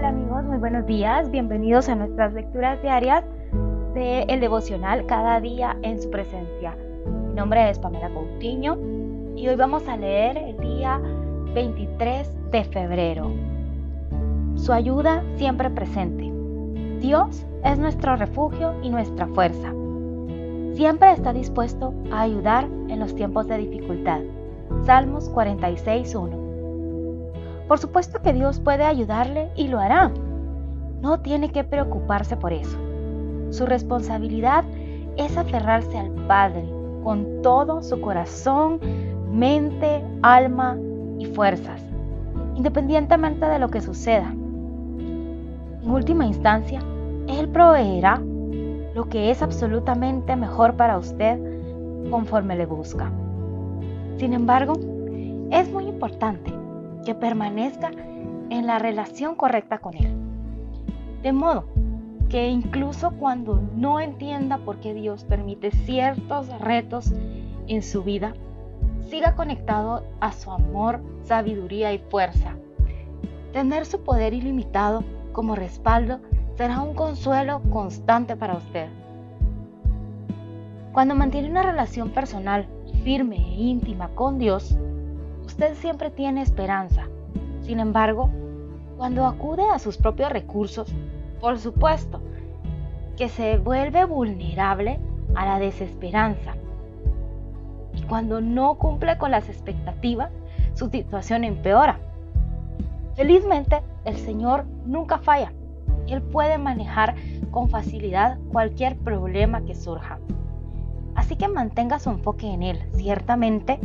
Muy buenos días. Bienvenidos a nuestras lecturas diarias de El Devocional Cada día en su presencia. Mi nombre es Pamela Coutinho y hoy vamos a leer el día 23 de febrero. Su ayuda siempre presente. Dios es nuestro refugio y nuestra fuerza. Siempre está dispuesto a ayudar en los tiempos de dificultad. Salmos 46.1 por supuesto que Dios puede ayudarle y lo hará. No tiene que preocuparse por eso. Su responsabilidad es aferrarse al Padre con todo su corazón, mente, alma y fuerzas, independientemente de lo que suceda. En última instancia, Él proveerá lo que es absolutamente mejor para usted conforme le busca. Sin embargo, es muy importante que permanezca en la relación correcta con Él. De modo que incluso cuando no entienda por qué Dios permite ciertos retos en su vida, siga conectado a su amor, sabiduría y fuerza. Tener su poder ilimitado como respaldo será un consuelo constante para usted. Cuando mantiene una relación personal firme e íntima con Dios, usted siempre tiene esperanza. Sin embargo, cuando acude a sus propios recursos, por supuesto que se vuelve vulnerable a la desesperanza. Y cuando no cumple con las expectativas, su situación empeora. Felizmente, el Señor nunca falla. Él puede manejar con facilidad cualquier problema que surja. Así que mantenga su enfoque en Él. Ciertamente,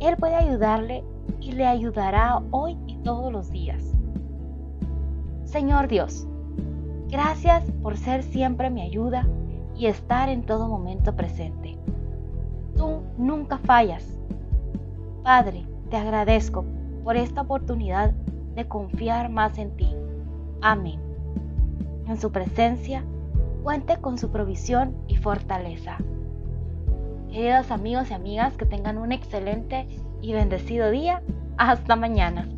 él puede ayudarle y le ayudará hoy y todos los días. Señor Dios, gracias por ser siempre mi ayuda y estar en todo momento presente. Tú nunca fallas. Padre, te agradezco por esta oportunidad de confiar más en ti. Amén. En su presencia, cuente con su provisión y fortaleza. Queridos amigos y amigas, que tengan un excelente y bendecido día. Hasta mañana.